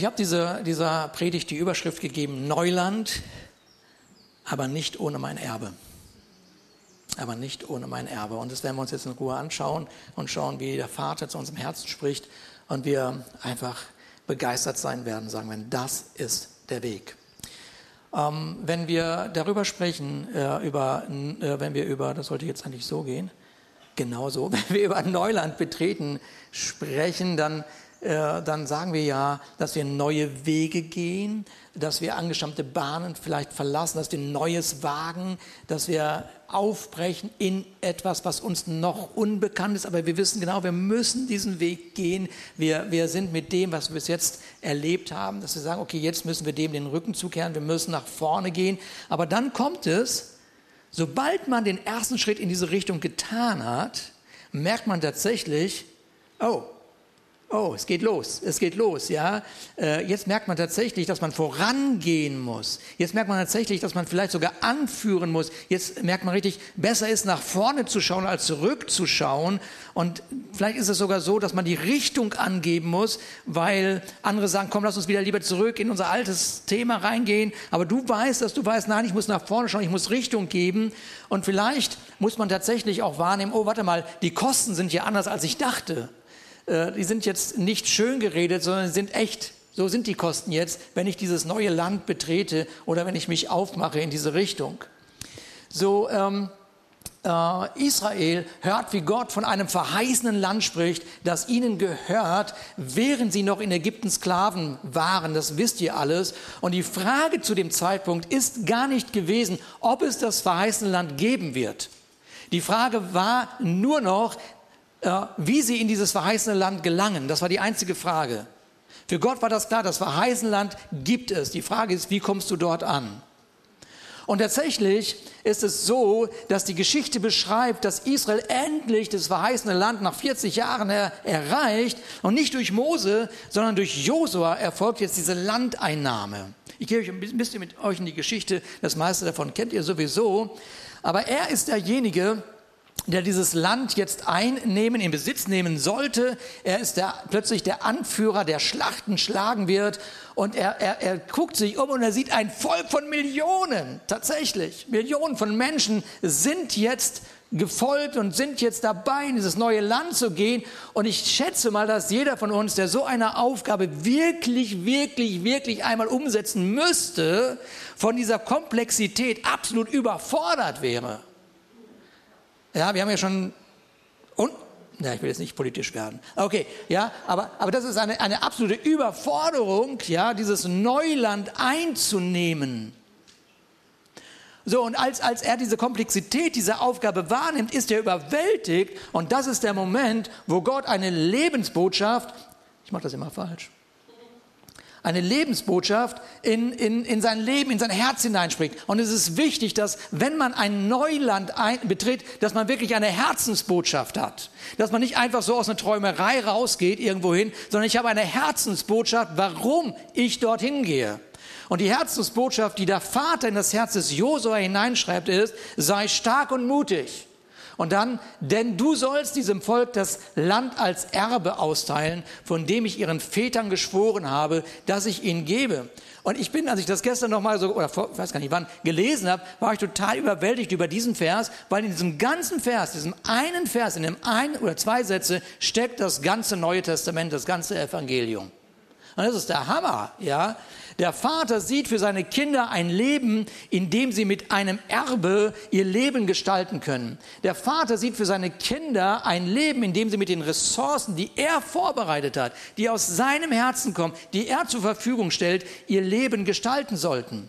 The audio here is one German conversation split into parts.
Ich habe diese, dieser Predigt die Überschrift gegeben, Neuland, aber nicht ohne mein Erbe. Aber nicht ohne mein Erbe. Und das werden wir uns jetzt in Ruhe anschauen und schauen, wie der Vater zu unserem Herzen spricht und wir einfach begeistert sein werden, sagen wir, das ist der Weg. Ähm, wenn wir darüber sprechen, äh, über, äh, wenn wir über, das sollte jetzt eigentlich so gehen, genauso, wenn wir über Neuland betreten sprechen, dann dann sagen wir ja, dass wir neue Wege gehen, dass wir angestammte Bahnen vielleicht verlassen, dass wir Neues wagen, dass wir aufbrechen in etwas, was uns noch unbekannt ist, aber wir wissen genau, wir müssen diesen Weg gehen. Wir, wir sind mit dem, was wir bis jetzt erlebt haben, dass wir sagen, okay, jetzt müssen wir dem den Rücken zukehren, wir müssen nach vorne gehen. Aber dann kommt es, sobald man den ersten Schritt in diese Richtung getan hat, merkt man tatsächlich, oh, Oh, es geht los, es geht los, ja. Äh, jetzt merkt man tatsächlich, dass man vorangehen muss. Jetzt merkt man tatsächlich, dass man vielleicht sogar anführen muss. Jetzt merkt man richtig, besser ist nach vorne zu schauen als zurückzuschauen. Und vielleicht ist es sogar so, dass man die Richtung angeben muss, weil andere sagen, komm, lass uns wieder lieber zurück in unser altes Thema reingehen. Aber du weißt, dass du weißt, nein, ich muss nach vorne schauen, ich muss Richtung geben. Und vielleicht muss man tatsächlich auch wahrnehmen, oh, warte mal, die Kosten sind ja anders, als ich dachte. Äh, die sind jetzt nicht schön geredet, sondern sind echt. So sind die Kosten jetzt, wenn ich dieses neue Land betrete oder wenn ich mich aufmache in diese Richtung. So, ähm, äh, Israel hört, wie Gott von einem verheißenen Land spricht, das ihnen gehört, während sie noch in Ägypten Sklaven waren. Das wisst ihr alles. Und die Frage zu dem Zeitpunkt ist gar nicht gewesen, ob es das verheißene Land geben wird. Die Frage war nur noch, wie sie in dieses verheißene Land gelangen. Das war die einzige Frage. Für Gott war das klar, das verheißene Land gibt es. Die Frage ist, wie kommst du dort an? Und tatsächlich ist es so, dass die Geschichte beschreibt, dass Israel endlich das verheißene Land nach 40 Jahren er, erreicht und nicht durch Mose, sondern durch Josua erfolgt jetzt diese Landeinnahme. Ich gehe euch ein bisschen mit euch in die Geschichte, das meiste davon kennt ihr sowieso, aber er ist derjenige, der dieses Land jetzt einnehmen, in Besitz nehmen sollte. Er ist der, plötzlich der Anführer, der Schlachten schlagen wird. Und er, er, er guckt sich um und er sieht ein Volk von Millionen, tatsächlich. Millionen von Menschen sind jetzt gefolgt und sind jetzt dabei, in dieses neue Land zu gehen. Und ich schätze mal, dass jeder von uns, der so eine Aufgabe wirklich, wirklich, wirklich einmal umsetzen müsste, von dieser Komplexität absolut überfordert wäre. Ja, wir haben ja schon, und, ja, ich will jetzt nicht politisch werden. Okay, ja, aber, aber das ist eine, eine absolute Überforderung, ja, dieses Neuland einzunehmen. So, und als, als er diese Komplexität dieser Aufgabe wahrnimmt, ist er überwältigt. Und das ist der Moment, wo Gott eine Lebensbotschaft, ich mache das immer falsch, eine Lebensbotschaft in, in, in sein Leben, in sein Herz hineinspricht. Und es ist wichtig, dass wenn man ein Neuland ein, betritt, dass man wirklich eine Herzensbotschaft hat. Dass man nicht einfach so aus einer Träumerei rausgeht irgendwohin, sondern ich habe eine Herzensbotschaft, warum ich dorthin gehe. Und die Herzensbotschaft, die der Vater in das Herz des Josua hineinschreibt, ist, sei stark und mutig. Und dann, denn du sollst diesem Volk das Land als Erbe austeilen, von dem ich ihren Vätern geschworen habe, dass ich ihnen gebe. Und ich bin, als ich das gestern nochmal so, oder vor, weiß gar nicht wann, gelesen habe, war ich total überwältigt über diesen Vers, weil in diesem ganzen Vers, diesem einen Vers, in dem ein oder zwei Sätze, steckt das ganze Neue Testament, das ganze Evangelium. Und das ist der Hammer, ja. Der Vater sieht für seine Kinder ein Leben, in dem sie mit einem Erbe ihr Leben gestalten können. Der Vater sieht für seine Kinder ein Leben, in dem sie mit den Ressourcen, die er vorbereitet hat, die aus seinem Herzen kommen, die er zur Verfügung stellt, ihr Leben gestalten sollten.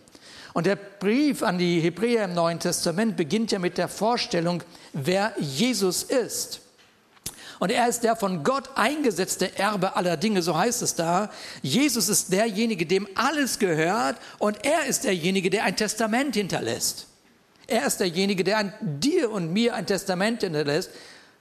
Und der Brief an die Hebräer im Neuen Testament beginnt ja mit der Vorstellung, wer Jesus ist. Und er ist der von Gott eingesetzte Erbe aller Dinge, so heißt es da. Jesus ist derjenige, dem alles gehört und er ist derjenige, der ein Testament hinterlässt. Er ist derjenige, der an dir und mir ein Testament hinterlässt,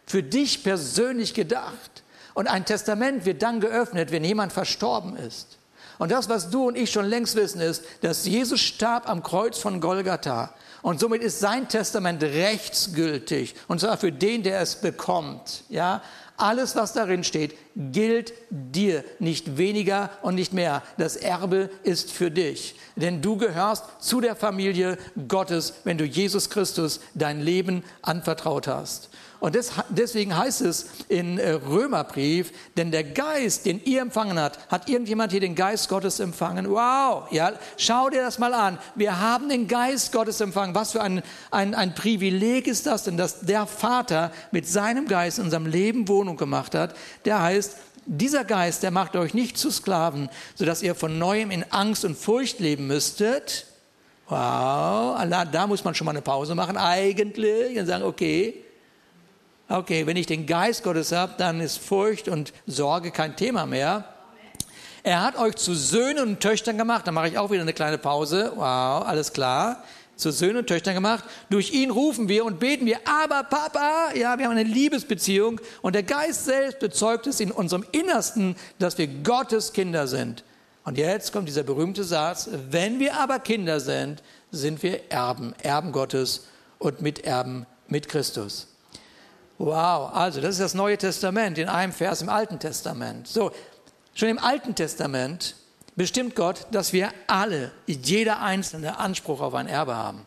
für dich persönlich gedacht. Und ein Testament wird dann geöffnet, wenn jemand verstorben ist. Und das, was du und ich schon längst wissen, ist, dass Jesus starb am Kreuz von Golgatha. Und somit ist sein Testament rechtsgültig. Und zwar für den, der es bekommt. Ja, alles, was darin steht, gilt dir nicht weniger und nicht mehr. Das Erbe ist für dich. Denn du gehörst zu der Familie Gottes, wenn du Jesus Christus dein Leben anvertraut hast. Und das, deswegen heißt es in äh, Römerbrief, denn der Geist, den ihr empfangen habt, hat irgendjemand hier den Geist Gottes empfangen? Wow, ja, schau dir das mal an. Wir haben den Geist Gottes empfangen. Was für ein, ein, ein Privileg ist das denn, dass der Vater mit seinem Geist in unserem Leben Wohnung gemacht hat? Der heißt, dieser Geist, der macht euch nicht zu Sklaven, sodass ihr von neuem in Angst und Furcht leben müsstet. Wow, da muss man schon mal eine Pause machen, eigentlich, und sagen, okay, Okay, wenn ich den Geist Gottes habe, dann ist Furcht und Sorge kein Thema mehr. Er hat euch zu Söhnen und Töchtern gemacht. Da mache ich auch wieder eine kleine Pause. Wow, alles klar. Zu Söhnen und Töchtern gemacht. Durch ihn rufen wir und beten wir. Aber Papa, ja, wir haben eine Liebesbeziehung und der Geist selbst bezeugt es in unserem Innersten, dass wir Gottes Kinder sind. Und jetzt kommt dieser berühmte Satz. Wenn wir aber Kinder sind, sind wir Erben, Erben Gottes und Miterben mit Christus. Wow, also das ist das Neue Testament in einem Vers im Alten Testament. So, schon im Alten Testament bestimmt Gott, dass wir alle, jeder einzelne Anspruch auf ein Erbe haben.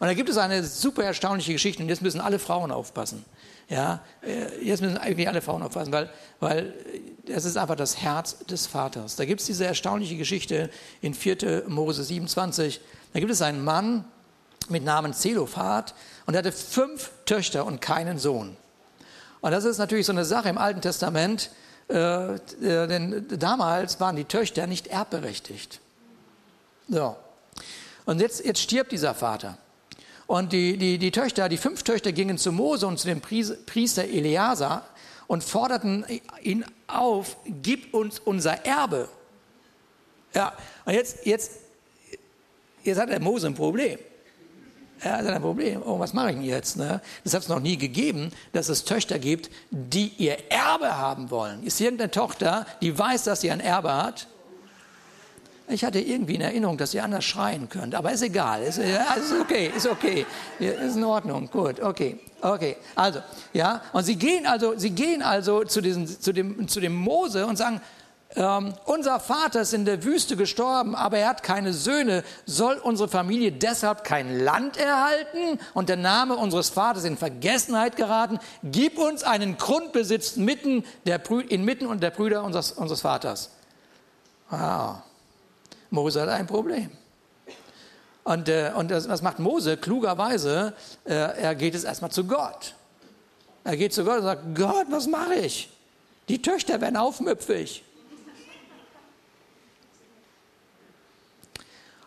Und da gibt es eine super erstaunliche Geschichte und jetzt müssen alle Frauen aufpassen. Ja, äh, jetzt müssen eigentlich alle Frauen aufpassen, weil, weil das ist einfach das Herz des Vaters. Da gibt es diese erstaunliche Geschichte in 4. Mose 27. Da gibt es einen Mann mit Namen Zelophat und hatte fünf Töchter und keinen Sohn. Und das ist natürlich so eine Sache im Alten Testament, äh, äh, denn damals waren die Töchter nicht erbberechtigt. So. Und jetzt, jetzt stirbt dieser Vater. Und die, die, die Töchter, die fünf Töchter gingen zu Mose und zu dem Priester Eleazar und forderten ihn auf, gib uns unser Erbe. Ja, und jetzt, jetzt, jetzt hat der Mose ein Problem. Er hat ein Problem. Oh, was mache ich denn jetzt? Ne? Das hat es noch nie gegeben, dass es Töchter gibt, die ihr Erbe haben wollen. Ist irgendeine Tochter, die weiß, dass sie ein Erbe hat? Ich hatte irgendwie in Erinnerung, dass ihr anders schreien könnt, aber ist egal. Ist, ja, ist okay, ist okay. Ist in Ordnung. Gut, okay. Okay. Also, ja. Und sie gehen also, sie gehen also zu, diesen, zu, dem, zu dem Mose und sagen, ähm, unser Vater ist in der Wüste gestorben, aber er hat keine Söhne. Soll unsere Familie deshalb kein Land erhalten und der Name unseres Vaters in Vergessenheit geraten? Gib uns einen Grundbesitz mitten der, inmitten und der Brüder unseres, unseres Vaters. Wow. Mose hat ein Problem. Und, äh, und das, was macht Mose? Klugerweise, äh, er geht es erstmal zu Gott. Er geht zu Gott und sagt, Gott, was mache ich? Die Töchter werden aufmüpfig.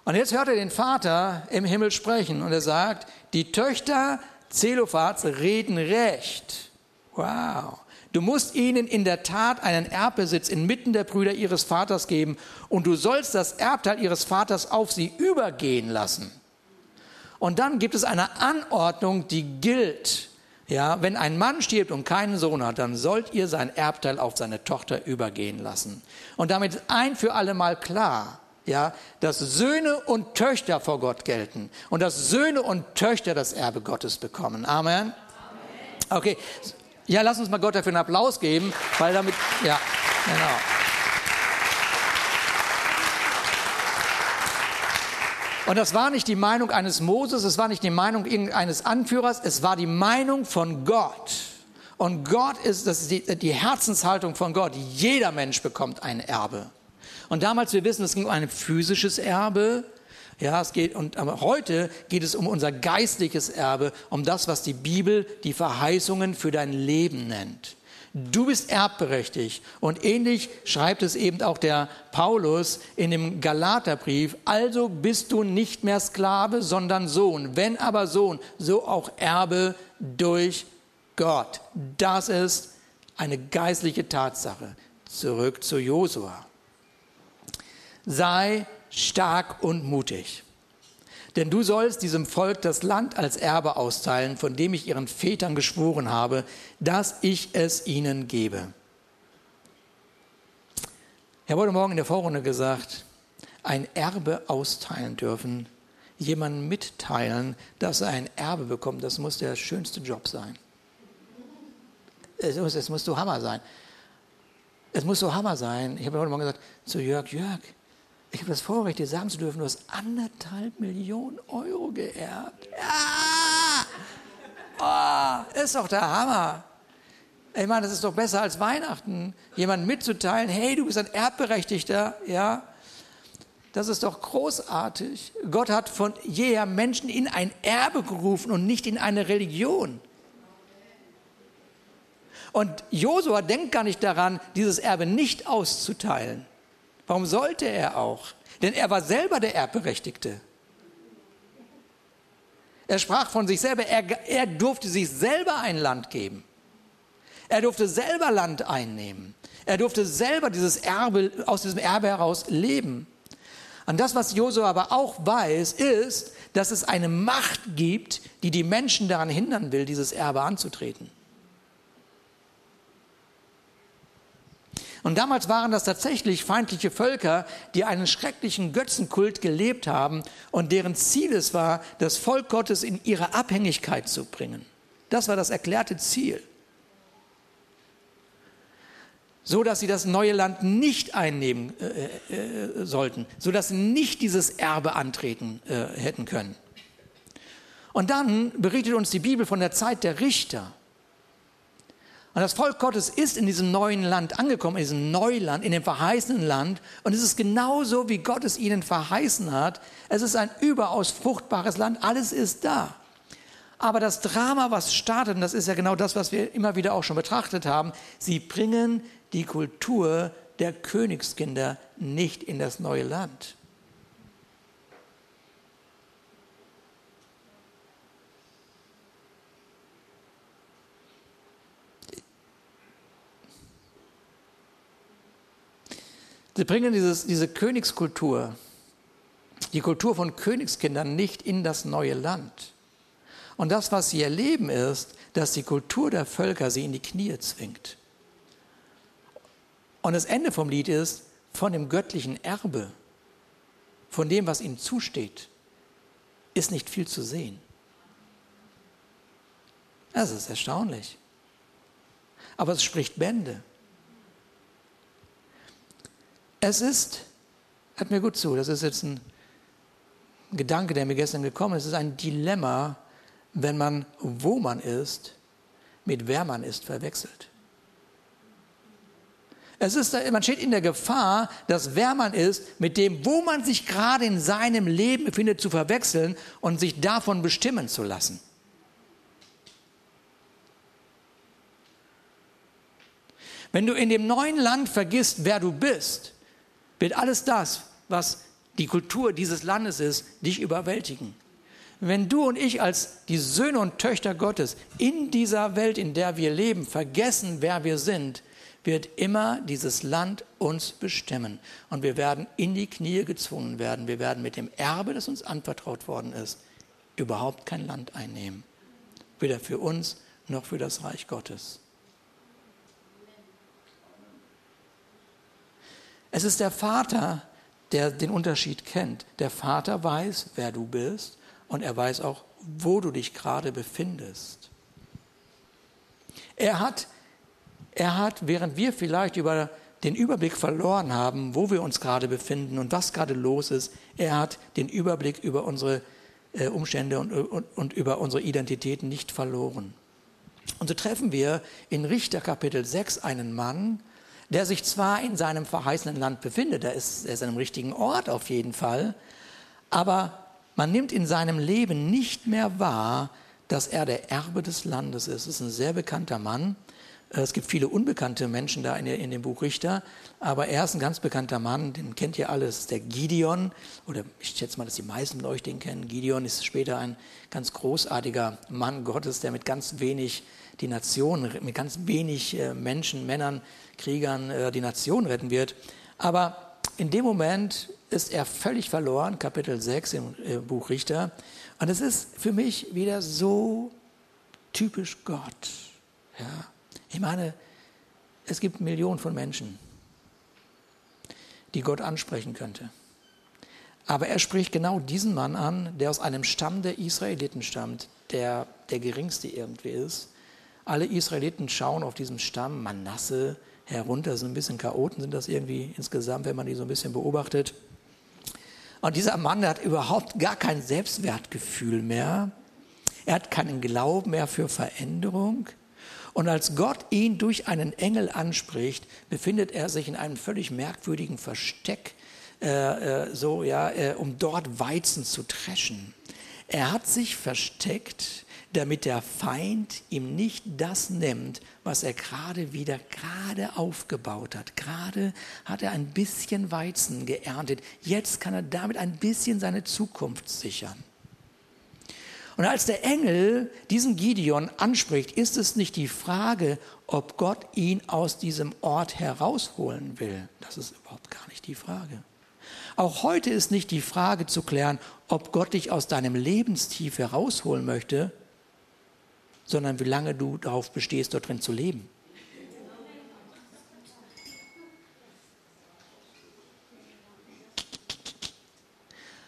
Und jetzt hört er den Vater im Himmel sprechen und er sagt, die Töchter Zelophats reden recht. Wow. Du musst ihnen in der Tat einen Erbbesitz inmitten der Brüder ihres Vaters geben und du sollst das Erbteil ihres Vaters auf sie übergehen lassen. Und dann gibt es eine Anordnung, die gilt. Ja, wenn ein Mann stirbt und keinen Sohn hat, dann sollt ihr sein Erbteil auf seine Tochter übergehen lassen. Und damit ein für alle Mal klar, ja, dass Söhne und Töchter vor Gott gelten und dass Söhne und Töchter das Erbe Gottes bekommen. Amen. Okay, ja, lass uns mal Gott dafür einen Applaus geben, weil damit, ja, genau. Und das war nicht die Meinung eines Moses, es war nicht die Meinung eines Anführers, es war die Meinung von Gott. Und Gott ist, das ist die, die Herzenshaltung von Gott. Jeder Mensch bekommt ein Erbe. Und damals, wir wissen, es ging um ein physisches Erbe. Ja, es geht, und, aber heute geht es um unser geistliches Erbe, um das, was die Bibel die Verheißungen für dein Leben nennt. Du bist erbberechtigt. Und ähnlich schreibt es eben auch der Paulus in dem Galaterbrief. Also bist du nicht mehr Sklave, sondern Sohn. Wenn aber Sohn, so auch Erbe durch Gott. Das ist eine geistliche Tatsache. Zurück zu Josua sei stark und mutig. Denn du sollst diesem Volk das Land als Erbe austeilen, von dem ich ihren Vätern geschworen habe, dass ich es ihnen gebe. Habe heute Morgen in der Vorrunde gesagt, ein Erbe austeilen dürfen, jemandem mitteilen, dass er ein Erbe bekommt, das muss der schönste Job sein. Es muss, es muss du Hammer sein. Es muss so Hammer sein. Ich habe heute Morgen gesagt zu Jörg, Jörg, ich habe das Vorrecht, dir sagen zu dürfen, du hast anderthalb Millionen Euro geerbt. Ja! Oh, ist doch der Hammer. Ich meine, das ist doch besser als Weihnachten, jemandem mitzuteilen, hey, du bist ein Erbberechtigter, ja. Das ist doch großartig. Gott hat von jeher Menschen in ein Erbe gerufen und nicht in eine Religion. Und Josua denkt gar nicht daran, dieses Erbe nicht auszuteilen. Warum sollte er auch? Denn er war selber der Erbberechtigte. Er sprach von sich selber, er, er durfte sich selber ein Land geben. Er durfte selber Land einnehmen. Er durfte selber dieses Erbe, aus diesem Erbe heraus leben. Und das, was Josua aber auch weiß, ist, dass es eine Macht gibt, die die Menschen daran hindern will, dieses Erbe anzutreten. Und damals waren das tatsächlich feindliche Völker, die einen schrecklichen Götzenkult gelebt haben und deren Ziel es war, das Volk Gottes in ihre Abhängigkeit zu bringen. Das war das erklärte Ziel. So dass sie das neue Land nicht einnehmen äh, äh, sollten, so dass sie nicht dieses Erbe antreten äh, hätten können. Und dann berichtet uns die Bibel von der Zeit der Richter. Und das Volk Gottes ist in diesem neuen Land angekommen, in diesem Neuland, in dem verheißenen Land. Und es ist genauso, wie Gott es ihnen verheißen hat. Es ist ein überaus fruchtbares Land. Alles ist da. Aber das Drama, was startet, und das ist ja genau das, was wir immer wieder auch schon betrachtet haben, sie bringen die Kultur der Königskinder nicht in das neue Land. Sie bringen dieses, diese Königskultur, die Kultur von Königskindern nicht in das neue Land. Und das, was sie erleben, ist, dass die Kultur der Völker sie in die Knie zwingt. Und das Ende vom Lied ist, von dem göttlichen Erbe, von dem, was ihnen zusteht, ist nicht viel zu sehen. Das ist erstaunlich. Aber es spricht Bände. Es ist, hört mir gut zu, das ist jetzt ein Gedanke, der mir gestern gekommen ist, es ist ein Dilemma, wenn man, wo man ist, mit wer man ist, verwechselt. Es ist, man steht in der Gefahr, dass wer man ist, mit dem, wo man sich gerade in seinem Leben befindet, zu verwechseln und sich davon bestimmen zu lassen. Wenn du in dem neuen Land vergisst, wer du bist, wird alles das, was die Kultur dieses Landes ist, dich überwältigen. Wenn du und ich als die Söhne und Töchter Gottes in dieser Welt, in der wir leben, vergessen, wer wir sind, wird immer dieses Land uns bestimmen. Und wir werden in die Knie gezwungen werden. Wir werden mit dem Erbe, das uns anvertraut worden ist, überhaupt kein Land einnehmen. Weder für uns noch für das Reich Gottes. Es ist der Vater, der den Unterschied kennt. Der Vater weiß, wer du bist und er weiß auch, wo du dich gerade befindest. Er hat, er hat, während wir vielleicht über den Überblick verloren haben, wo wir uns gerade befinden und was gerade los ist, er hat den Überblick über unsere äh, Umstände und, und, und über unsere Identitäten nicht verloren. Und so treffen wir in Richter Kapitel 6 einen Mann, der sich zwar in seinem verheißenen Land befindet, er ist, er ist an einem richtigen Ort auf jeden Fall, aber man nimmt in seinem Leben nicht mehr wahr, dass er der Erbe des Landes ist. Es ist ein sehr bekannter Mann. Es gibt viele unbekannte Menschen da in, in, dem Buch Richter, aber er ist ein ganz bekannter Mann, den kennt ihr alle, das ist der Gideon, oder ich schätze mal, dass die meisten von euch den kennen. Gideon ist später ein ganz großartiger Mann Gottes, der mit ganz wenig die Nation, mit ganz wenig äh, Menschen, Männern, Kriegern äh, die Nation retten wird. Aber in dem Moment ist er völlig verloren, Kapitel 6 im äh, Buch Richter. Und es ist für mich wieder so typisch Gott. Ja. Ich meine, es gibt Millionen von Menschen, die Gott ansprechen könnte. Aber er spricht genau diesen Mann an, der aus einem Stamm der Israeliten stammt, der der geringste irgendwie ist. Alle Israeliten schauen auf diesen Stamm, Manasse, herunter. So ein bisschen Chaoten sind das irgendwie insgesamt, wenn man die so ein bisschen beobachtet. Und dieser Mann der hat überhaupt gar kein Selbstwertgefühl mehr. Er hat keinen Glauben mehr für Veränderung. Und als Gott ihn durch einen Engel anspricht, befindet er sich in einem völlig merkwürdigen Versteck, äh, äh, so ja, äh, um dort Weizen zu dreschen. Er hat sich versteckt, damit der Feind ihm nicht das nimmt, was er gerade wieder gerade aufgebaut hat. Gerade hat er ein bisschen Weizen geerntet. Jetzt kann er damit ein bisschen seine Zukunft sichern. Und als der Engel diesen Gideon anspricht, ist es nicht die Frage, ob Gott ihn aus diesem Ort herausholen will. Das ist überhaupt gar nicht die Frage. Auch heute ist nicht die Frage zu klären, ob Gott dich aus deinem Lebenstief herausholen möchte, sondern wie lange du darauf bestehst, dort drin zu leben.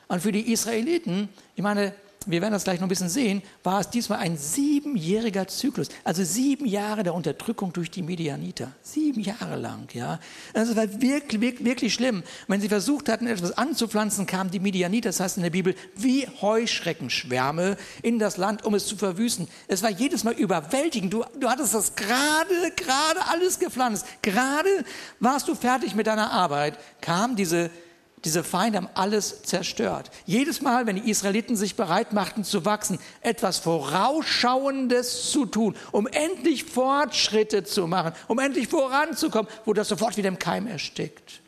Und für die Israeliten, ich meine, wir werden das gleich noch ein bisschen sehen, war es diesmal ein siebenjähriger Zyklus. Also sieben Jahre der Unterdrückung durch die Medianiter. Sieben Jahre lang, ja. Das war wirklich, wirklich, wirklich schlimm. Wenn sie versucht hatten, etwas anzupflanzen, kamen die Medianiter, das heißt in der Bibel, wie Heuschreckenschwärme in das Land, um es zu verwüsten. Es war jedes Mal überwältigend. Du, du hattest das gerade, gerade alles gepflanzt. Gerade warst du fertig mit deiner Arbeit, kam diese diese Feinde haben alles zerstört. Jedes Mal, wenn die Israeliten sich bereit machten zu wachsen, etwas Vorausschauendes zu tun, um endlich Fortschritte zu machen, um endlich voranzukommen, wurde das sofort wieder im Keim erstickt.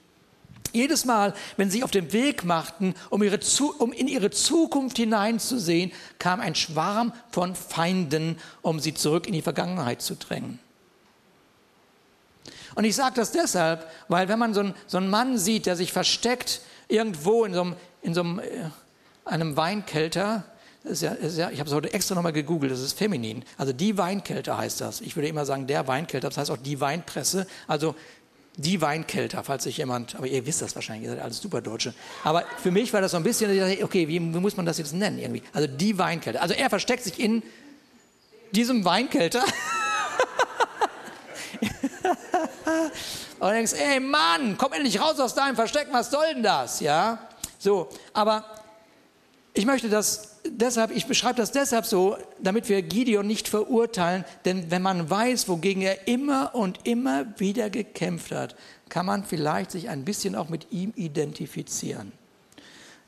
Jedes Mal, wenn sie auf den Weg machten, um, ihre, um in ihre Zukunft hineinzusehen, kam ein Schwarm von Feinden, um sie zurück in die Vergangenheit zu drängen. Und ich sage das deshalb, weil wenn man so, ein, so einen Mann sieht, der sich versteckt irgendwo in so einem, in so einem, äh, einem Weinkelter, ja, ja, ich habe es heute extra nochmal gegoogelt, das ist feminin. Also die Weinkelter heißt das. Ich würde immer sagen, der Weinkelter, das heißt auch die Weinpresse. Also die Weinkelter, falls sich jemand, aber ihr wisst das wahrscheinlich, ihr seid alles Superdeutsche. Aber für mich war das so ein bisschen, okay, wie, wie muss man das jetzt nennen irgendwie? Also die Weinkelter. Also er versteckt sich in diesem Weinkelter. Und du denkst, ey Mann, komm endlich raus aus deinem Versteck, was soll denn das? Ja, so, aber ich möchte das deshalb, ich beschreibe das deshalb so, damit wir Gideon nicht verurteilen, denn wenn man weiß, wogegen er immer und immer wieder gekämpft hat, kann man vielleicht sich ein bisschen auch mit ihm identifizieren.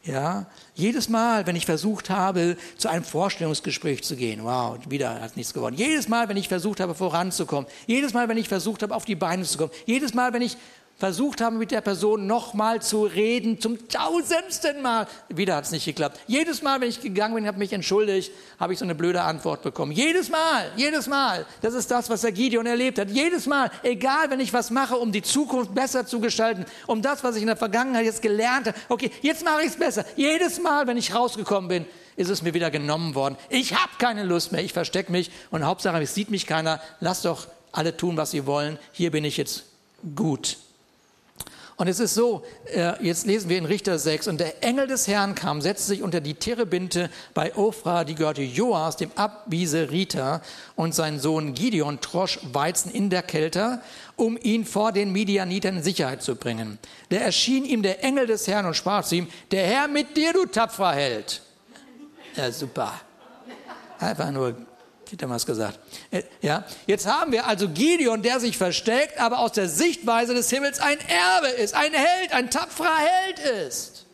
Ja, jedes Mal, wenn ich versucht habe, zu einem Vorstellungsgespräch zu gehen, wow, wieder hat nichts geworden. Jedes Mal, wenn ich versucht habe, voranzukommen, jedes Mal, wenn ich versucht habe, auf die Beine zu kommen, jedes Mal, wenn ich versucht habe, mit der Person nochmal zu reden, zum tausendsten Mal. Wieder hat es nicht geklappt. Jedes Mal, wenn ich gegangen bin, habe mich entschuldigt, habe ich so eine blöde Antwort bekommen. Jedes Mal, jedes Mal. Das ist das, was der Gideon erlebt hat. Jedes Mal, egal, wenn ich was mache, um die Zukunft besser zu gestalten, um das, was ich in der Vergangenheit jetzt gelernt habe. Okay, jetzt mache ich es besser. Jedes Mal, wenn ich rausgekommen bin, ist es mir wieder genommen worden. Ich habe keine Lust mehr. Ich verstecke mich und Hauptsache, es sieht mich keiner. Lass doch alle tun, was sie wollen. Hier bin ich jetzt gut. Und es ist so, äh, jetzt lesen wir in Richter 6, und der Engel des Herrn kam, setzte sich unter die Terebinte bei Ophra, die gehörte Joas, dem Abwieseriter, und sein Sohn Gideon trosch Weizen in der Kälte, um ihn vor den Midianitern in Sicherheit zu bringen. Da erschien ihm der Engel des Herrn und sprach zu ihm, der Herr mit dir, du tapferer Held. Ja, super. Einfach nur Hätte er gesagt. Äh, ja, jetzt haben wir also Gideon, der sich versteckt, aber aus der Sichtweise des Himmels ein Erbe ist, ein Held, ein tapferer Held ist.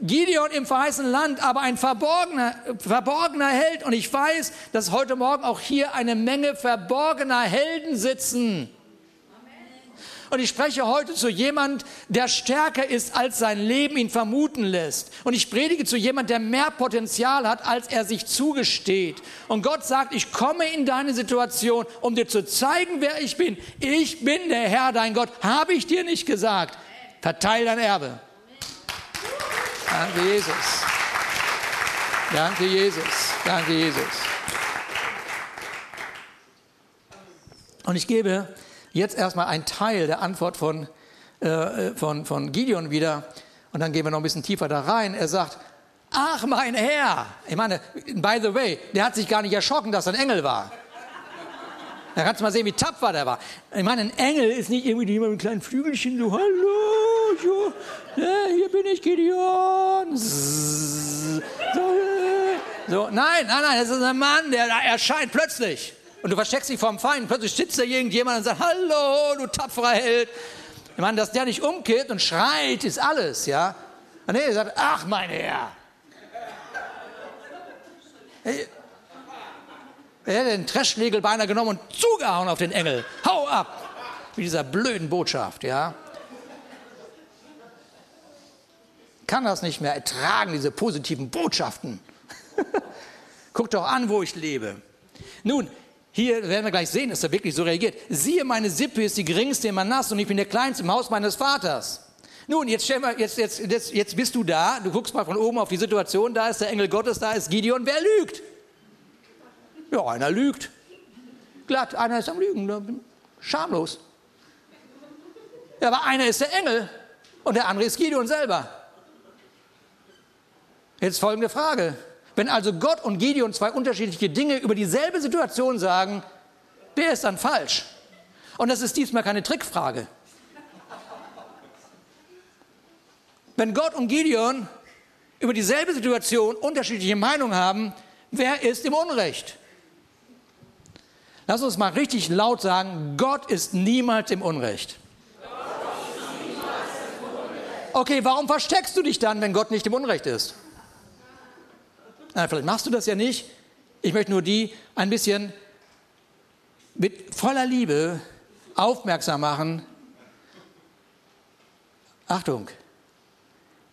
Gideon im verheißenen Land, aber ein verborgener, verborgener Held. Und ich weiß, dass heute Morgen auch hier eine Menge verborgener Helden sitzen. Und ich spreche heute zu jemand, der stärker ist, als sein Leben ihn vermuten lässt. Und ich predige zu jemand, der mehr Potenzial hat, als er sich zugesteht. Und Gott sagt, ich komme in deine Situation, um dir zu zeigen, wer ich bin. Ich bin der Herr, dein Gott. Habe ich dir nicht gesagt? Verteil dein Erbe. Danke, Jesus. Danke, Jesus. Danke, Jesus. Und ich gebe Jetzt erstmal ein Teil der Antwort von, äh, von, von Gideon wieder. Und dann gehen wir noch ein bisschen tiefer da rein. Er sagt, ach mein Herr. Ich meine, by the way, der hat sich gar nicht erschrocken, dass er ein Engel war. Da kannst du mal sehen, wie tapfer der war. Ich meine, ein Engel ist nicht irgendwie jemand mit kleinen Flügelchen, so, hallo, so, ja, hier bin ich, Gideon. So, so, nein, nein, nein, das ist ein Mann, der erscheint plötzlich. Und du versteckst dich vom Feind. Plötzlich sitzt da irgendjemand und sagt, hallo, du tapferer Held. Ich meine, dass der nicht umkehrt und schreit, ist alles, ja. Und er sagt, ach, mein Herr. Er hätte den Trashschlägel beinahe genommen und zugehauen auf den Engel. Hau ab! Mit dieser blöden Botschaft, ja. Kann das nicht mehr ertragen, diese positiven Botschaften. Guck doch an, wo ich lebe. Nun, hier werden wir gleich sehen, dass er wirklich so reagiert. Siehe, meine Sippe ist die geringste in Manasse und ich bin der Kleinste im Haus meines Vaters. Nun, jetzt, mal, jetzt, jetzt, jetzt, jetzt bist du da, du guckst mal von oben auf die Situation, da ist der Engel Gottes, da ist Gideon, wer lügt? Ja, einer lügt. Glatt, einer ist am Lügen. Schamlos. Ja, aber einer ist der Engel und der andere ist Gideon selber. Jetzt folgende Frage. Wenn also Gott und Gideon zwei unterschiedliche Dinge über dieselbe Situation sagen, wer ist dann falsch? Und das ist diesmal keine Trickfrage. Wenn Gott und Gideon über dieselbe Situation unterschiedliche Meinungen haben, wer ist im Unrecht? Lass uns mal richtig laut sagen, Gott ist niemals im Unrecht. Okay, warum versteckst du dich dann, wenn Gott nicht im Unrecht ist? Na, vielleicht machst du das ja nicht. Ich möchte nur die ein bisschen mit voller Liebe aufmerksam machen. Achtung,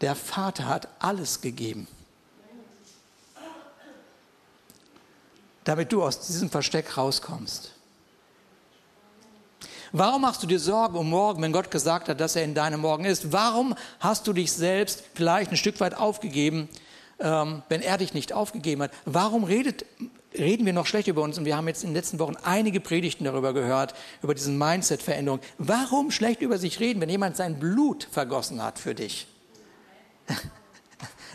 der Vater hat alles gegeben. damit du aus diesem Versteck rauskommst. Warum machst du dir Sorgen um morgen, wenn Gott gesagt hat, dass er in deinem Morgen ist? Warum hast du dich selbst vielleicht ein Stück weit aufgegeben, ähm, wenn er dich nicht aufgegeben hat? Warum redet, reden wir noch schlecht über uns? Und wir haben jetzt in den letzten Wochen einige Predigten darüber gehört, über diese Mindset-Veränderung. Warum schlecht über sich reden, wenn jemand sein Blut vergossen hat für dich?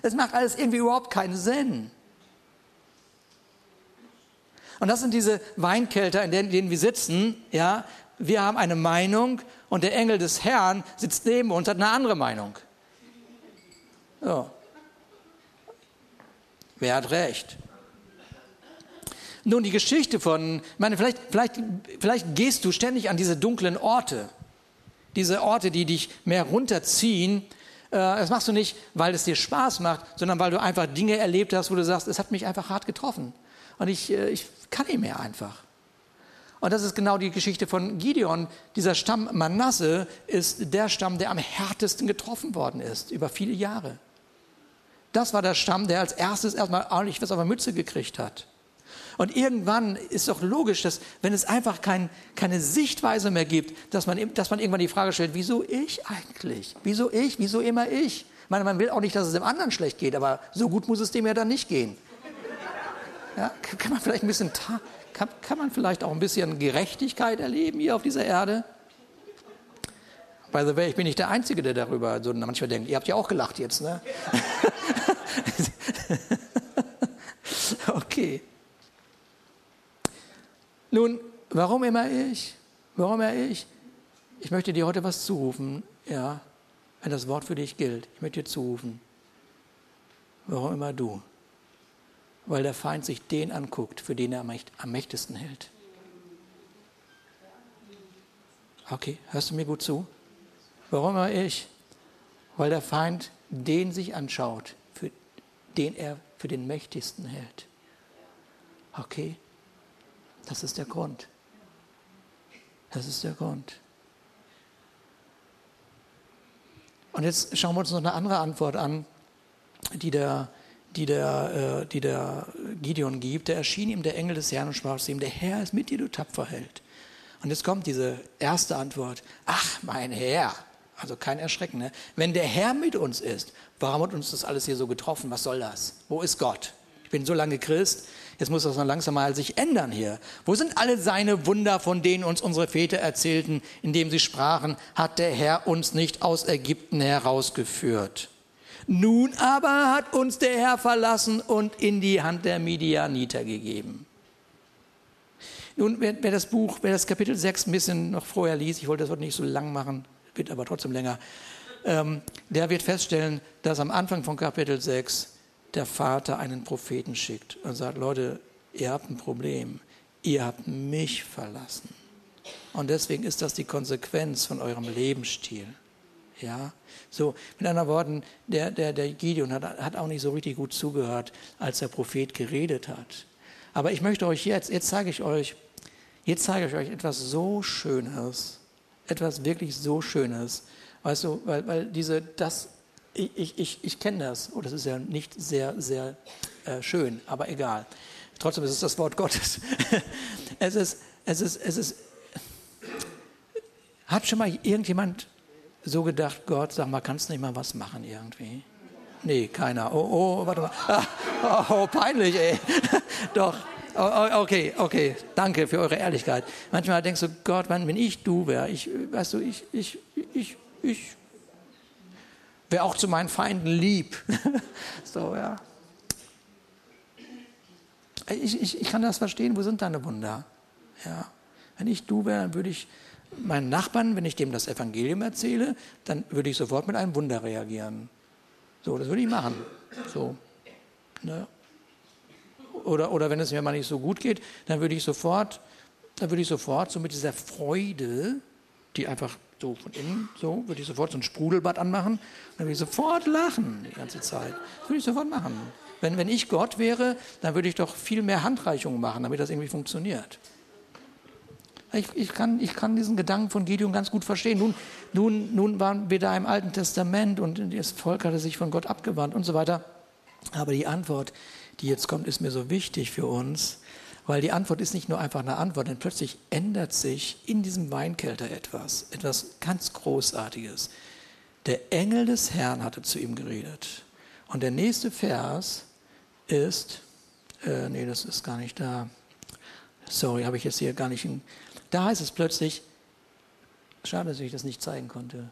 Das macht alles irgendwie überhaupt keinen Sinn. Und das sind diese Weinkelter, in denen wir sitzen. Ja, wir haben eine Meinung und der Engel des Herrn sitzt neben uns, hat eine andere Meinung. So. Wer hat recht? Nun, die Geschichte von, ich meine, vielleicht, vielleicht, vielleicht gehst du ständig an diese dunklen Orte, diese Orte, die dich mehr runterziehen. Äh, das machst du nicht, weil es dir Spaß macht, sondern weil du einfach Dinge erlebt hast, wo du sagst, es hat mich einfach hart getroffen. Und ich, äh, ich kann nicht mehr einfach. Und das ist genau die Geschichte von Gideon. Dieser Stamm Manasse ist der Stamm, der am härtesten getroffen worden ist, über viele Jahre. Das war der Stamm, der als erstes erstmal ordentlich was auf der Mütze gekriegt hat. Und irgendwann ist doch logisch, dass wenn es einfach kein, keine Sichtweise mehr gibt, dass man, dass man irgendwann die Frage stellt, wieso ich eigentlich? Wieso ich? Wieso immer ich? Ich meine, man will auch nicht, dass es dem anderen schlecht geht, aber so gut muss es dem ja dann nicht gehen. Ja, kann man vielleicht ein bisschen, kann, kann man vielleicht auch ein bisschen Gerechtigkeit erleben hier auf dieser Erde? By the way, ich bin nicht der Einzige, der darüber so manchmal denkt. Ihr habt ja auch gelacht jetzt, ne? okay. Nun, warum immer ich? Warum immer ich? Ich möchte dir heute was zurufen, ja, wenn das Wort für dich gilt. Ich möchte dir zurufen. Warum immer du? weil der Feind sich den anguckt, für den er am mächtigsten hält. Okay, hörst du mir gut zu? Warum immer ich? Weil der Feind den sich anschaut, den er für den mächtigsten hält. Okay, das ist der Grund. Das ist der Grund. Und jetzt schauen wir uns noch eine andere Antwort an, die der die der, äh, die der Gideon gibt, der erschien ihm der Engel des Herrn und sprach zu ihm, der Herr ist mit dir, du tapfer Held. Und jetzt kommt diese erste Antwort, ach mein Herr, also kein Erschrecken, ne? wenn der Herr mit uns ist, warum hat uns das alles hier so getroffen, was soll das? Wo ist Gott? Ich bin so lange Christ, jetzt muss das noch langsam mal sich ändern hier. Wo sind alle seine Wunder, von denen uns unsere Väter erzählten, indem sie sprachen, hat der Herr uns nicht aus Ägypten herausgeführt? Nun aber hat uns der Herr verlassen und in die Hand der Midianiter gegeben. Nun, wer, wer, das Buch, wer das Kapitel 6 ein bisschen noch vorher liest, ich wollte das heute nicht so lang machen, wird aber trotzdem länger, ähm, der wird feststellen, dass am Anfang von Kapitel 6 der Vater einen Propheten schickt und sagt, Leute, ihr habt ein Problem, ihr habt mich verlassen. Und deswegen ist das die Konsequenz von eurem Lebensstil. Ja, so mit anderen Worten, der, der, der Gideon hat, hat auch nicht so richtig gut zugehört, als der Prophet geredet hat. Aber ich möchte euch jetzt, jetzt zeige ich euch, jetzt zeige ich euch etwas so Schönes, etwas wirklich so Schönes. Weißt du, weil, weil diese, das, ich, ich, ich kenne das, oh, das ist ja nicht sehr, sehr äh, schön, aber egal. Trotzdem ist es das Wort Gottes. es ist, es ist, es ist, hat schon mal irgendjemand so gedacht, Gott, sag mal, kannst du nicht mal was machen irgendwie? Nee, keiner. Oh, oh, warte mal. Ah, oh, peinlich, ey. Doch. Oh, oh, okay, okay. Danke für eure Ehrlichkeit. Manchmal denkst du, Gott, wenn ich du wäre, ich, weißt du, ich, ich, ich, ich wäre auch zu meinen Feinden lieb. so, ja. Ich, ich, ich kann das verstehen. Wo sind deine Wunder? Ja. Wenn ich du wäre, dann würde ich meinen Nachbarn, wenn ich dem das Evangelium erzähle, dann würde ich sofort mit einem Wunder reagieren. So, das würde ich machen. So. Ne? Oder, oder wenn es mir mal nicht so gut geht, dann würde ich sofort, dann würde ich sofort so mit dieser Freude, die einfach so von innen, so, würde ich sofort so ein Sprudelbad anmachen, dann würde ich sofort lachen die ganze Zeit. Das würde ich sofort machen. Wenn, wenn ich Gott wäre, dann würde ich doch viel mehr Handreichungen machen, damit das irgendwie funktioniert. Ich, ich, kann, ich kann diesen Gedanken von Gideon ganz gut verstehen. Nun, nun, nun waren wir da im Alten Testament und das Volk hatte sich von Gott abgewandt und so weiter. Aber die Antwort, die jetzt kommt, ist mir so wichtig für uns, weil die Antwort ist nicht nur einfach eine Antwort, denn plötzlich ändert sich in diesem Weinkelter etwas, etwas ganz Großartiges. Der Engel des Herrn hatte zu ihm geredet. Und der nächste Vers ist, äh, nee, das ist gar nicht da. Sorry, habe ich jetzt hier gar nicht. In, da heißt es plötzlich, schade, dass ich das nicht zeigen konnte.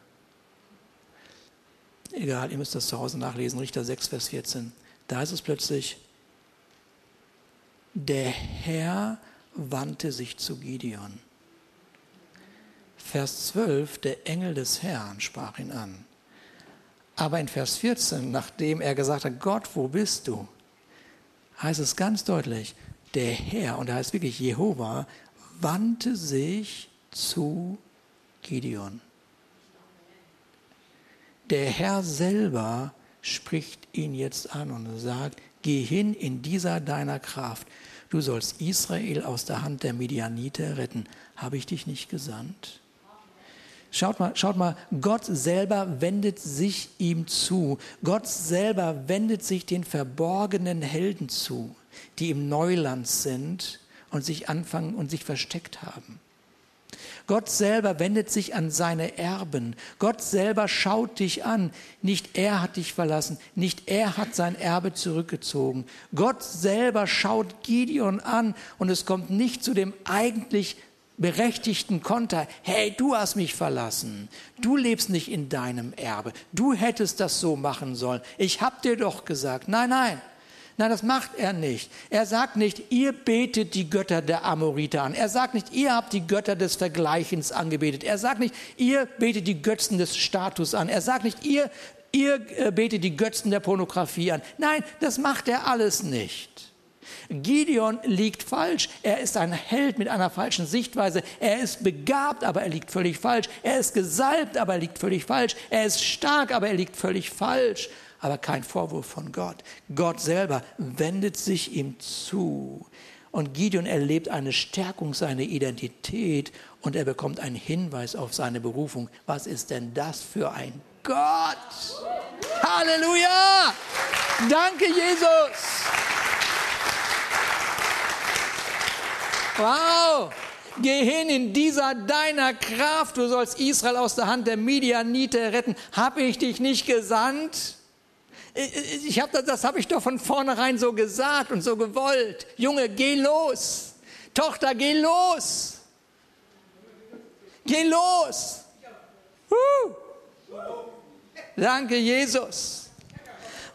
Egal, ihr müsst das zu Hause nachlesen, Richter 6, Vers 14. Da heißt es plötzlich, der Herr wandte sich zu Gideon. Vers 12, der Engel des Herrn sprach ihn an. Aber in Vers 14, nachdem er gesagt hat, Gott, wo bist du? heißt es ganz deutlich, der Herr, und da heißt wirklich Jehova, wandte sich zu Gideon. Der Herr selber spricht ihn jetzt an und sagt, geh hin in dieser deiner Kraft. Du sollst Israel aus der Hand der Midianiter retten. Habe ich dich nicht gesandt? Schaut mal, schaut mal, Gott selber wendet sich ihm zu. Gott selber wendet sich den verborgenen Helden zu, die im Neuland sind und sich anfangen und sich versteckt haben. Gott selber wendet sich an seine Erben. Gott selber schaut dich an. Nicht er hat dich verlassen, nicht er hat sein Erbe zurückgezogen. Gott selber schaut Gideon an und es kommt nicht zu dem eigentlich berechtigten Konter, hey, du hast mich verlassen, du lebst nicht in deinem Erbe, du hättest das so machen sollen, ich hab dir doch gesagt, nein, nein, nein, das macht er nicht. Er sagt nicht, ihr betet die Götter der Amoriter an, er sagt nicht, ihr habt die Götter des Vergleichens angebetet, er sagt nicht, ihr betet die Götzen des Status an, er sagt nicht, ihr, ihr äh, betet die Götzen der Pornografie an, nein, das macht er alles nicht. Gideon liegt falsch. Er ist ein Held mit einer falschen Sichtweise. Er ist begabt, aber er liegt völlig falsch. Er ist gesalbt, aber er liegt völlig falsch. Er ist stark, aber er liegt völlig falsch. Aber kein Vorwurf von Gott. Gott selber wendet sich ihm zu. Und Gideon erlebt eine Stärkung seiner Identität und er bekommt einen Hinweis auf seine Berufung. Was ist denn das für ein Gott? Halleluja! Danke, Jesus! Wow! Geh hin in dieser deiner Kraft, du sollst Israel aus der Hand der Midianite retten. Habe ich dich nicht gesandt? Ich hab das, das habe ich doch von vornherein so gesagt und so gewollt. Junge, geh los. Tochter, geh los. Geh los. Uh. Danke, Jesus.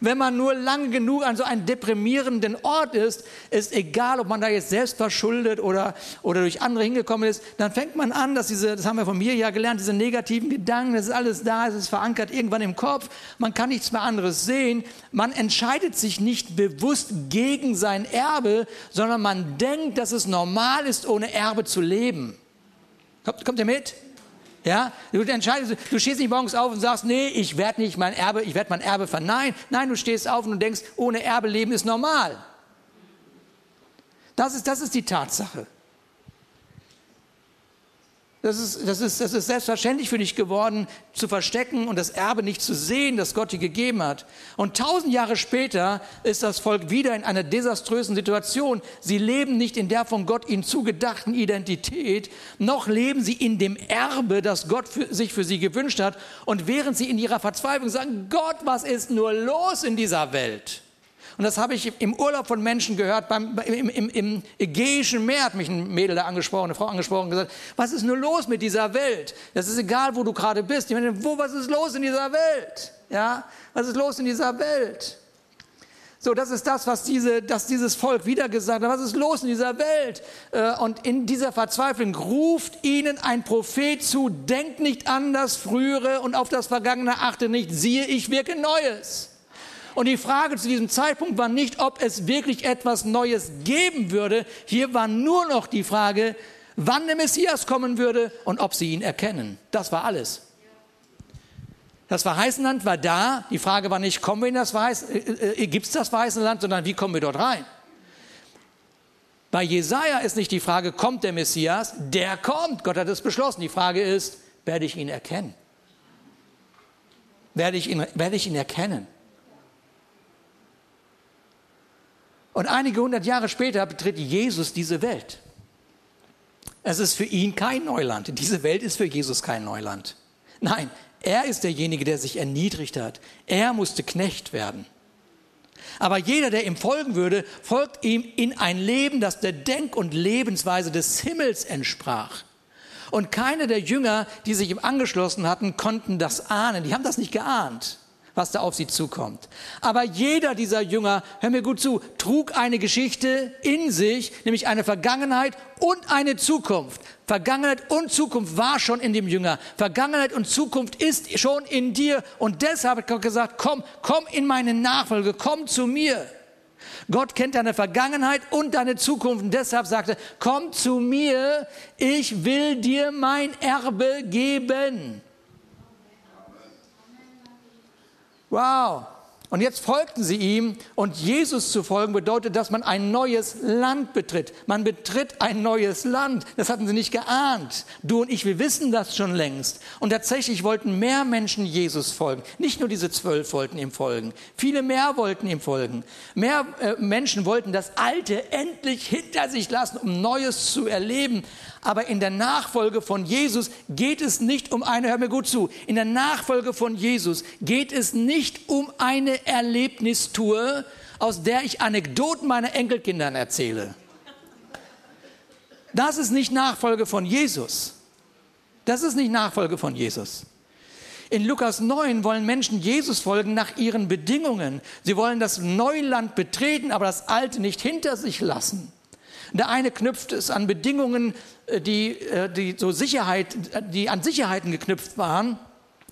Wenn man nur lange genug an so einem deprimierenden Ort ist, ist egal, ob man da jetzt selbst verschuldet oder, oder durch andere hingekommen ist, dann fängt man an, dass diese, das haben wir von mir ja gelernt, diese negativen Gedanken, das ist alles da, es ist verankert irgendwann im Kopf, man kann nichts mehr anderes sehen, man entscheidet sich nicht bewusst gegen sein Erbe, sondern man denkt, dass es normal ist, ohne Erbe zu leben. Kommt, kommt ihr mit? Ja, du entscheidest, du stehst nicht morgens auf und sagst, nee, ich werde nicht mein Erbe, ich werde mein Erbe verneinen. Nein, du stehst auf und denkst, ohne Erbe leben ist normal. Das ist, das ist die Tatsache. Das ist, das, ist, das ist selbstverständlich für dich geworden, zu verstecken und das Erbe nicht zu sehen, das Gott dir gegeben hat. Und tausend Jahre später ist das Volk wieder in einer desaströsen Situation. Sie leben nicht in der von Gott ihnen zugedachten Identität, noch leben sie in dem Erbe, das Gott für, sich für sie gewünscht hat. Und während sie in ihrer Verzweiflung sagen, Gott, was ist nur los in dieser Welt? Und das habe ich im Urlaub von Menschen gehört, beim, im, im, im Ägäischen Meer hat mich ein Mädel da angesprochen, eine Frau angesprochen und gesagt, was ist nur los mit dieser Welt? Das ist egal, wo du gerade bist. Ich meine, wo, was ist los in dieser Welt? Ja, was ist los in dieser Welt? So, das ist das, was diese, dass dieses Volk wieder gesagt hat. Was ist los in dieser Welt? Äh, und in dieser Verzweiflung ruft ihnen ein Prophet zu, denkt nicht an das Frühere und auf das Vergangene achte nicht, siehe, ich wirke Neues. Und die Frage zu diesem Zeitpunkt war nicht, ob es wirklich etwas Neues geben würde. Hier war nur noch die Frage, wann der Messias kommen würde und ob sie ihn erkennen. Das war alles. Das verheißene Land war da. Die Frage war nicht, kommen wir in das Weiß, äh, äh, gibt es das verheißene Land, sondern wie kommen wir dort rein? Bei Jesaja ist nicht die Frage, kommt der Messias? Der kommt. Gott hat es beschlossen. Die Frage ist, werde ich ihn erkennen? Werde ich ihn, werde ich ihn erkennen? Und einige hundert Jahre später betritt Jesus diese Welt. Es ist für ihn kein Neuland. Diese Welt ist für Jesus kein Neuland. Nein, er ist derjenige, der sich erniedrigt hat. Er musste Knecht werden. Aber jeder, der ihm folgen würde, folgt ihm in ein Leben, das der Denk- und Lebensweise des Himmels entsprach. Und keine der Jünger, die sich ihm angeschlossen hatten, konnten das ahnen. Die haben das nicht geahnt was da auf sie zukommt. Aber jeder dieser Jünger, hör mir gut zu, trug eine Geschichte in sich, nämlich eine Vergangenheit und eine Zukunft. Vergangenheit und Zukunft war schon in dem Jünger. Vergangenheit und Zukunft ist schon in dir. Und deshalb hat Gott gesagt, komm, komm in meine Nachfolge, komm zu mir. Gott kennt deine Vergangenheit und deine Zukunft. Und deshalb sagte, komm zu mir, ich will dir mein Erbe geben. Wow. Und jetzt folgten sie ihm und Jesus zu folgen bedeutet, dass man ein neues Land betritt. Man betritt ein neues Land. Das hatten sie nicht geahnt. Du und ich, wir wissen das schon längst. Und tatsächlich wollten mehr Menschen Jesus folgen. Nicht nur diese zwölf wollten ihm folgen. Viele mehr wollten ihm folgen. Mehr äh, Menschen wollten das Alte endlich hinter sich lassen, um Neues zu erleben. Aber in der Nachfolge von Jesus geht es nicht um eine, hör mir gut zu, in der Nachfolge von Jesus geht es nicht um eine Erlebnistour, aus der ich Anekdoten meiner Enkelkindern erzähle. Das ist nicht Nachfolge von Jesus. Das ist nicht Nachfolge von Jesus. In Lukas 9 wollen Menschen Jesus folgen nach ihren Bedingungen. Sie wollen das Neuland betreten, aber das Alte nicht hinter sich lassen. Der eine knüpft es an Bedingungen, äh, die, äh, die, so Sicherheit, die an Sicherheiten geknüpft waren.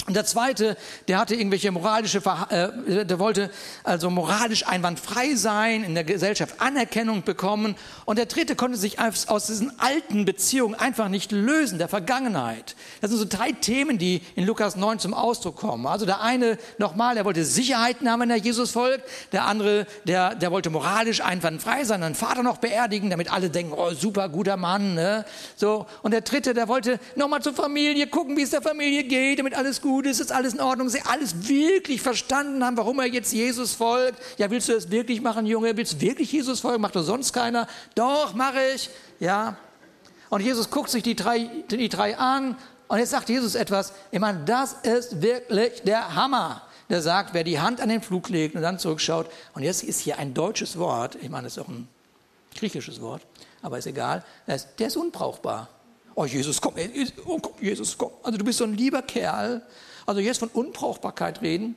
Und der zweite, der hatte irgendwelche moralische, äh, der wollte also moralisch einwandfrei sein, in der Gesellschaft Anerkennung bekommen. Und der dritte konnte sich aus diesen alten Beziehungen einfach nicht lösen, der Vergangenheit. Das sind so drei Themen, die in Lukas 9 zum Ausdruck kommen. Also der eine, nochmal, der wollte Sicherheiten haben, er Jesus folgt. Der andere, der, der wollte moralisch einwandfrei sein, seinen Vater noch beerdigen, damit alle denken, oh, super, guter Mann. Ne? So. Und der dritte, der wollte nochmal zur Familie gucken, wie es der Familie geht, damit alles gut gut ist, ist alles in Ordnung, sie alles wirklich verstanden haben, warum er jetzt Jesus folgt. Ja, willst du das wirklich machen, Junge? Willst du wirklich Jesus folgen? Macht doch sonst keiner. Doch, mache ich. Ja. Und Jesus guckt sich die drei, die drei an und jetzt sagt Jesus etwas. Ich meine, das ist wirklich der Hammer. Der sagt, wer die Hand an den Flug legt und dann zurückschaut. Und jetzt ist hier ein deutsches Wort. Ich meine, das ist auch ein griechisches Wort, aber ist egal. Der ist unbrauchbar. Oh, Jesus, komm, oh, komm, Jesus, komm. Also du bist so ein lieber Kerl. Also jetzt von Unbrauchbarkeit reden.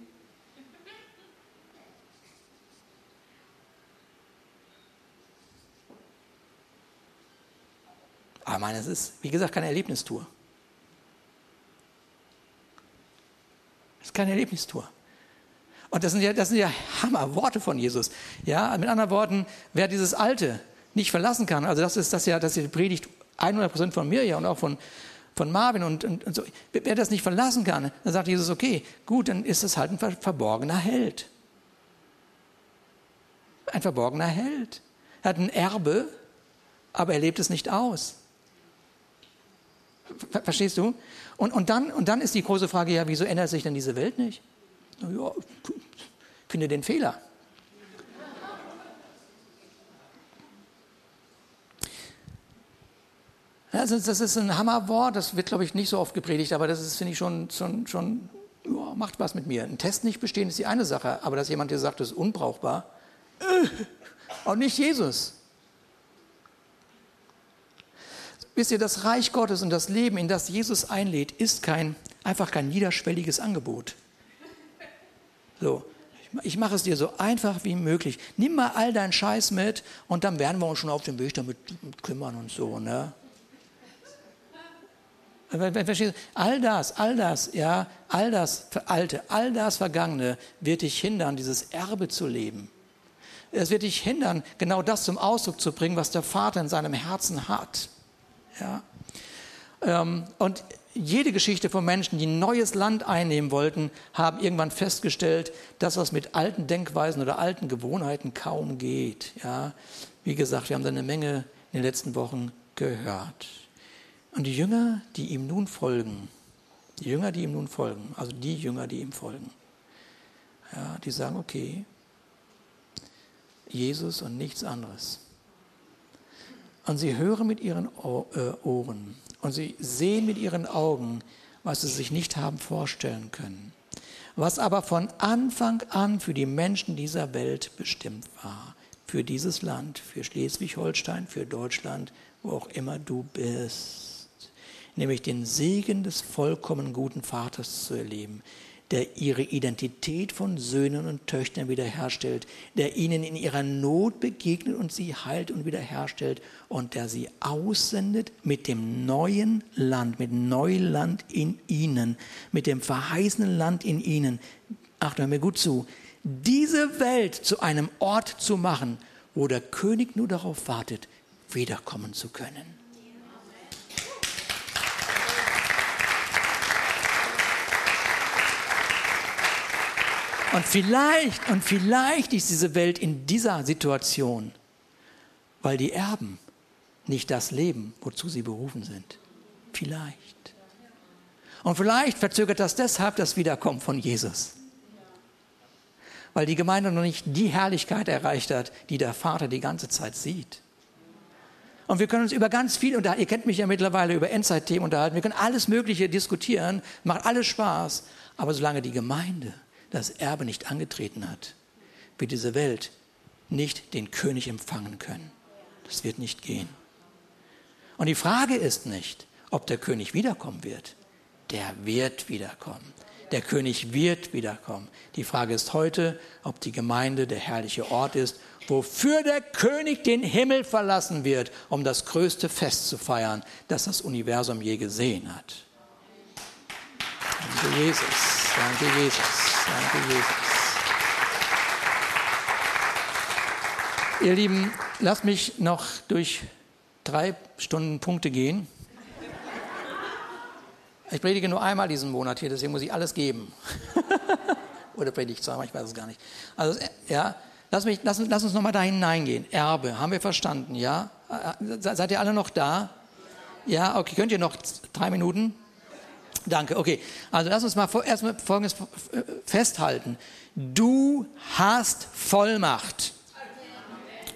Aber meine, es ist, wie gesagt, keine Erlebnistour. Es ist keine Erlebnistour. Und das sind ja, das sind ja Hammerworte von Jesus. Ja, mit anderen Worten, wer dieses Alte nicht verlassen kann, also das ist das ja, das ist die Predigt 100% von mir ja und auch von, von Marvin und, und, und so. Wer das nicht verlassen kann, dann sagt Jesus, okay, gut, dann ist es halt ein verborgener Held. Ein verborgener Held. Er hat ein Erbe, aber er lebt es nicht aus. Verstehst du? Und, und, dann, und dann ist die große Frage, ja, wieso ändert sich denn diese Welt nicht? Ja, finde den Fehler. Also das ist ein Hammerwort, das wird, glaube ich, nicht so oft gepredigt, aber das ist, finde ich, schon, schon, schon ja, macht was mit mir. Ein Test nicht bestehen ist die eine Sache, aber dass jemand dir sagt, das ist unbrauchbar, äh, auch nicht Jesus. Wisst ihr, das Reich Gottes und das Leben, in das Jesus einlädt, ist kein, einfach kein niederschwelliges Angebot. So, ich mache es dir so einfach wie möglich. Nimm mal all deinen Scheiß mit und dann werden wir uns schon auf dem Weg damit kümmern und so. Ne? All das, all das, ja, all das Alte, all das Vergangene wird dich hindern, dieses Erbe zu leben. Es wird dich hindern, genau das zum Ausdruck zu bringen, was der Vater in seinem Herzen hat. Ja? Ähm, und jede Geschichte von Menschen, die ein neues Land einnehmen wollten, haben irgendwann festgestellt, dass das mit alten Denkweisen oder alten Gewohnheiten kaum geht. Ja? Wie gesagt, wir haben da eine Menge in den letzten Wochen gehört. Und die Jünger, die ihm nun folgen, die Jünger, die ihm nun folgen, also die Jünger, die ihm folgen, ja, die sagen, okay, Jesus und nichts anderes. Und sie hören mit ihren äh, Ohren und sie sehen mit ihren Augen, was sie sich nicht haben vorstellen können, was aber von Anfang an für die Menschen dieser Welt bestimmt war, für dieses Land, für Schleswig-Holstein, für Deutschland, wo auch immer du bist, nämlich den Segen des vollkommen guten Vaters zu erleben, der ihre Identität von Söhnen und Töchtern wiederherstellt, der ihnen in ihrer Not begegnet und sie heilt und wiederherstellt und der sie aussendet mit dem neuen Land, mit Neuland in ihnen, mit dem verheißenen Land in ihnen. Achtung mir gut zu, diese Welt zu einem Ort zu machen, wo der König nur darauf wartet, wiederkommen zu können. Und vielleicht, und vielleicht ist diese Welt in dieser Situation, weil die Erben nicht das leben, wozu sie berufen sind. Vielleicht. Und vielleicht verzögert das deshalb das Wiederkommen von Jesus. Weil die Gemeinde noch nicht die Herrlichkeit erreicht hat, die der Vater die ganze Zeit sieht. Und wir können uns über ganz viel unterhalten. Ihr kennt mich ja mittlerweile über Endzeitthemen unterhalten. Wir können alles Mögliche diskutieren, macht alles Spaß. Aber solange die Gemeinde das Erbe nicht angetreten hat, wird diese Welt nicht den König empfangen können. Das wird nicht gehen. Und die Frage ist nicht, ob der König wiederkommen wird. Der wird wiederkommen. Der König wird wiederkommen. Die Frage ist heute, ob die Gemeinde der herrliche Ort ist, wofür der König den Himmel verlassen wird, um das größte Fest zu feiern, das das Universum je gesehen hat. Danke Jesus, danke Jesus. Danke, Jesus. Ihr Lieben, lasst mich noch durch drei Stunden Punkte gehen. Ich predige nur einmal diesen Monat hier, deswegen muss ich alles geben. Oder predige ich zweimal, ich weiß es gar nicht. Also, ja, lass, mich, lass, lass uns nochmal da hineingehen. Erbe, haben wir verstanden, ja? Seid ihr alle noch da? Ja, okay, könnt ihr noch drei Minuten? Danke, okay. Also lass uns mal erstmal Folgendes festhalten. Du hast Vollmacht.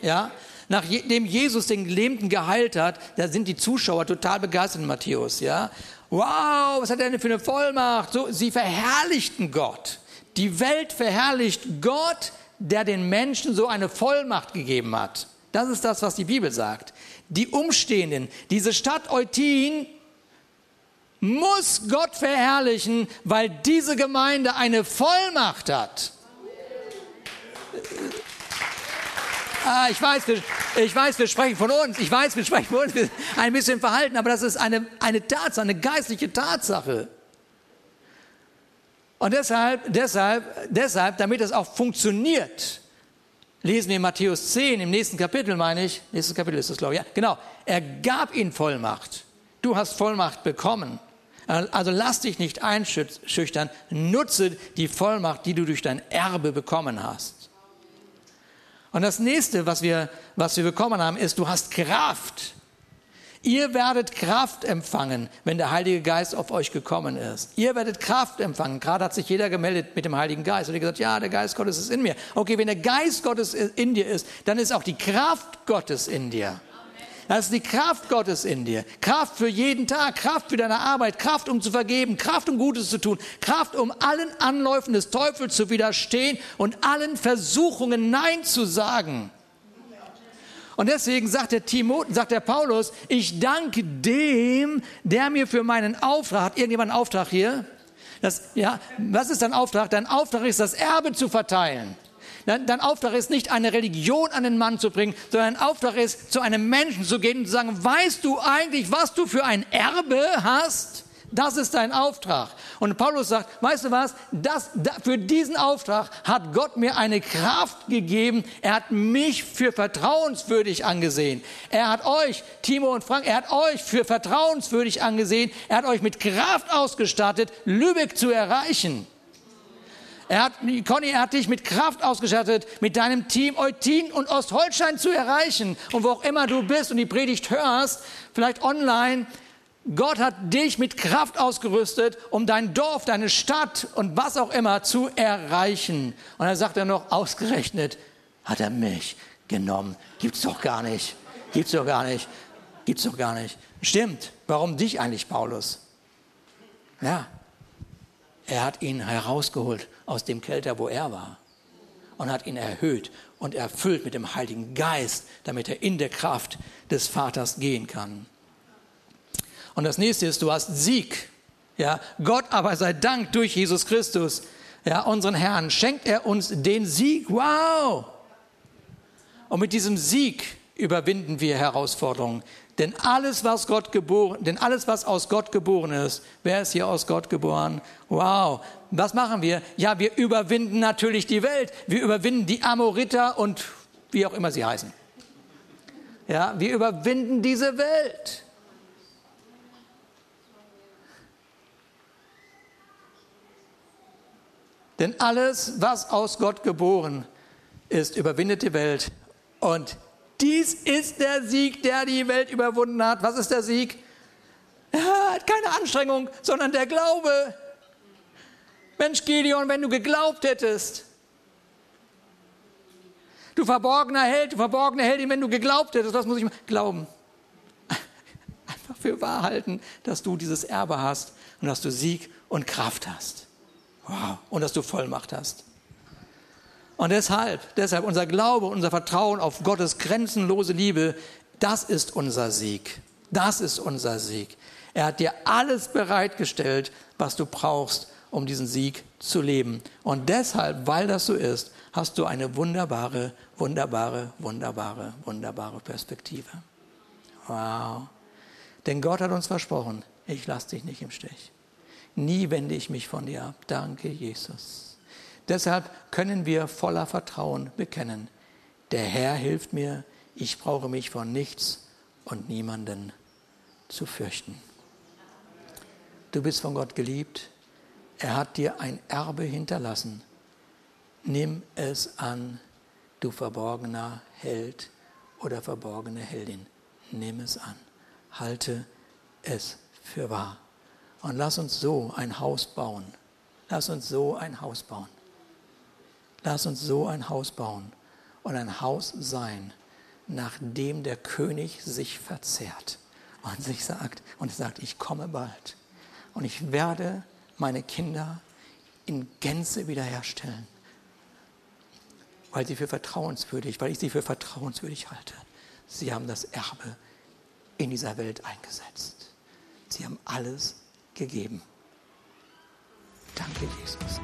Ja? Nachdem Jesus den Gelähmten geheilt hat, da sind die Zuschauer total begeistert in Matthäus. Ja? Wow, was hat er denn für eine Vollmacht? So, sie verherrlichten Gott. Die Welt verherrlicht Gott, der den Menschen so eine Vollmacht gegeben hat. Das ist das, was die Bibel sagt. Die Umstehenden, diese Stadt Eutin muss Gott verherrlichen, weil diese Gemeinde eine Vollmacht hat. Ah, ich weiß, Ich weiß, wir sprechen von uns. Ich weiß, wir sprechen von uns. Wir ein bisschen verhalten, aber das ist eine, eine Tatsache, eine geistliche Tatsache. Und deshalb, deshalb, deshalb, damit es auch funktioniert, lesen wir in Matthäus 10, im nächsten Kapitel, meine ich, nächstes Kapitel ist das, glaube ich, ja, genau. Er gab ihnen Vollmacht. Du hast Vollmacht bekommen. Also lass dich nicht einschüchtern, nutze die Vollmacht, die du durch dein Erbe bekommen hast. Und das nächste, was wir, was wir bekommen haben, ist, du hast Kraft. Ihr werdet Kraft empfangen, wenn der Heilige Geist auf euch gekommen ist. Ihr werdet Kraft empfangen. Gerade hat sich jeder gemeldet mit dem Heiligen Geist und hat gesagt, ja, der Geist Gottes ist in mir. Okay, wenn der Geist Gottes in dir ist, dann ist auch die Kraft Gottes in dir. Das ist die Kraft Gottes in dir. Kraft für jeden Tag, Kraft für deine Arbeit, Kraft um zu vergeben, Kraft um Gutes zu tun, Kraft um allen Anläufen des Teufels zu widerstehen und allen Versuchungen Nein zu sagen. Und deswegen sagt der Timotheus, sagt der Paulus, ich danke dem, der mir für meinen Auftrag, hat irgendjemand einen Auftrag hier? Das, ja, was ist dein Auftrag? Dein Auftrag ist, das Erbe zu verteilen. Dein Auftrag ist nicht, eine Religion an den Mann zu bringen, sondern dein Auftrag ist, zu einem Menschen zu gehen und zu sagen, weißt du eigentlich, was du für ein Erbe hast? Das ist dein Auftrag. Und Paulus sagt, weißt du was, das, für diesen Auftrag hat Gott mir eine Kraft gegeben. Er hat mich für vertrauenswürdig angesehen. Er hat euch, Timo und Frank, er hat euch für vertrauenswürdig angesehen. Er hat euch mit Kraft ausgestattet, Lübeck zu erreichen. Er hat, Conny, er hat dich mit Kraft ausgestattet, mit deinem Team Eutin und Ostholstein zu erreichen. Und wo auch immer du bist und die Predigt hörst, vielleicht online, Gott hat dich mit Kraft ausgerüstet, um dein Dorf, deine Stadt und was auch immer zu erreichen. Und dann sagt er noch, ausgerechnet hat er mich genommen. Gibt's doch gar nicht. Gibt's doch gar nicht. Gibt's doch gar nicht. Stimmt. Warum dich eigentlich, Paulus? Ja. Er hat ihn herausgeholt aus dem Kelter, wo er war. Und hat ihn erhöht und erfüllt mit dem Heiligen Geist, damit er in der Kraft des Vaters gehen kann. Und das nächste ist, du hast Sieg. Ja, Gott aber sei Dank durch Jesus Christus, ja, unseren Herrn, schenkt er uns den Sieg. Wow! Und mit diesem Sieg überwinden wir Herausforderungen. Denn alles, was Gott geboren, denn alles, was aus Gott geboren ist, wer ist hier aus Gott geboren? Wow. Was machen wir? Ja, wir überwinden natürlich die Welt. Wir überwinden die Amoriter und wie auch immer sie heißen. Ja, wir überwinden diese Welt. Denn alles, was aus Gott geboren ist, überwindet die Welt. Und dies ist der Sieg, der die Welt überwunden hat. Was ist der Sieg? Ja, keine Anstrengung, sondern der Glaube. Mensch, Gideon, wenn du geglaubt hättest, du verborgener Held, du verborgene Heldin, wenn du geglaubt hättest, was muss ich glauben? Einfach für wahr halten, dass du dieses Erbe hast und dass du Sieg und Kraft hast. Wow. Und dass du Vollmacht hast. Und deshalb, deshalb unser Glaube, unser Vertrauen auf Gottes grenzenlose Liebe, das ist unser Sieg. Das ist unser Sieg. Er hat dir alles bereitgestellt, was du brauchst, um diesen Sieg zu leben. Und deshalb, weil das so ist, hast du eine wunderbare, wunderbare, wunderbare, wunderbare Perspektive. Wow. Denn Gott hat uns versprochen, ich lasse dich nicht im Stich. Nie wende ich mich von dir ab. Danke, Jesus. Deshalb können wir voller Vertrauen bekennen, der Herr hilft mir, ich brauche mich vor nichts und niemanden zu fürchten. Du bist von Gott geliebt. Er hat dir ein Erbe hinterlassen. Nimm es an, du verborgener Held oder verborgene Heldin. Nimm es an. Halte es für wahr. Und lass uns so ein Haus bauen. Lass uns so ein Haus bauen. Lass uns so ein Haus bauen und ein Haus sein, nachdem der König sich verzehrt und sich sagt und sagt, ich komme bald und ich werde meine Kinder in Gänze wiederherstellen, weil sie für vertrauenswürdig, weil ich sie für vertrauenswürdig halte. Sie haben das Erbe in dieser Welt eingesetzt. Sie haben alles gegeben. Danke, Jesus.